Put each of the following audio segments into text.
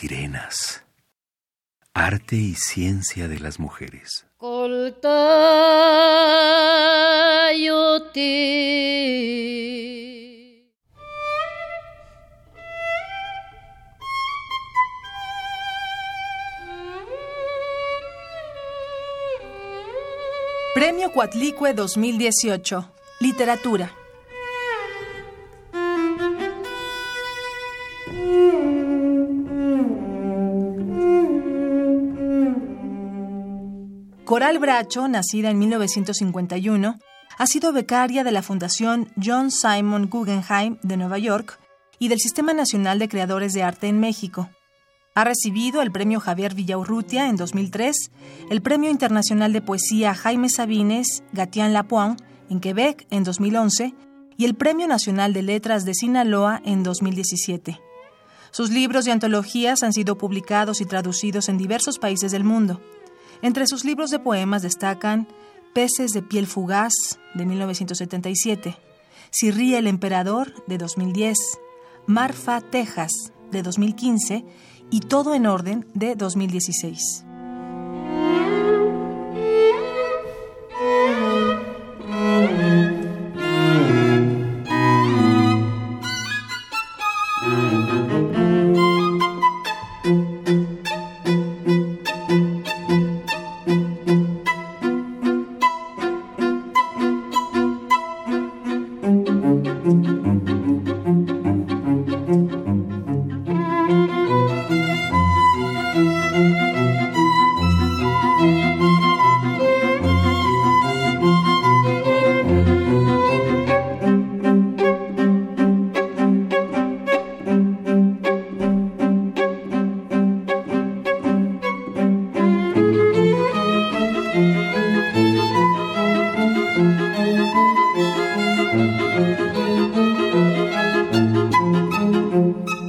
sirenas. Arte y ciencia de las mujeres. Premio Cuatlicue 2018. Literatura. Coral Bracho, nacida en 1951, ha sido becaria de la Fundación John Simon Guggenheim de Nueva York y del Sistema Nacional de Creadores de Arte en México. Ha recibido el Premio Javier Villaurrutia en 2003, el Premio Internacional de Poesía Jaime Sabines Gatián Lapointe en Quebec en 2011 y el Premio Nacional de Letras de Sinaloa en 2017. Sus libros y antologías han sido publicados y traducidos en diversos países del mundo. Entre sus libros de poemas destacan Peces de piel fugaz, de 1977, Si ríe el emperador, de 2010, Marfa, Texas, de 2015, y Todo en orden, de 2016. thank you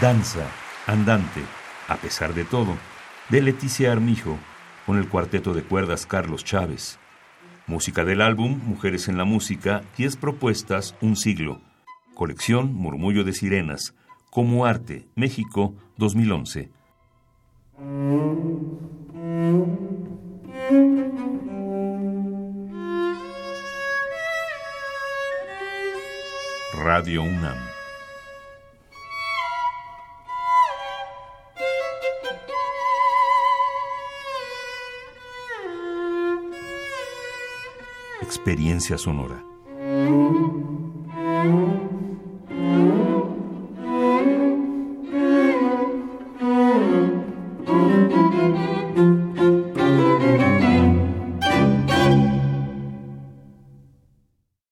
Danza, Andante, a pesar de todo, de Leticia Armijo, con el cuarteto de cuerdas Carlos Chávez. Música del álbum Mujeres en la Música, 10 propuestas, un siglo. Colección Murmullo de Sirenas, como arte, México, 2011. Radio UNAM. Experiencia Sonora.